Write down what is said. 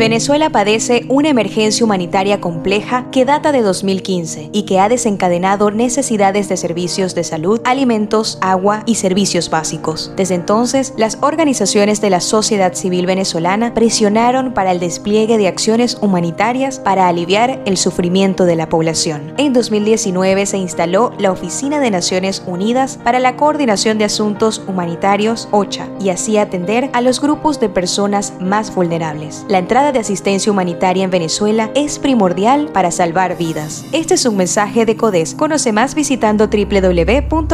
Venezuela padece una emergencia humanitaria compleja que data de 2015 y que ha desencadenado necesidades de servicios de salud, alimentos, agua y servicios básicos. Desde entonces, las organizaciones de la sociedad civil venezolana presionaron para el despliegue de acciones humanitarias para aliviar el sufrimiento de la población. En 2019 se instaló la Oficina de Naciones Unidas para la Coordinación de Asuntos Humanitarios, OCHA, y así atender a los grupos de personas más vulnerables. La entrada de asistencia humanitaria en Venezuela es primordial para salvar vidas. Este es un mensaje de CODES. Conoce más visitando www.codes.org.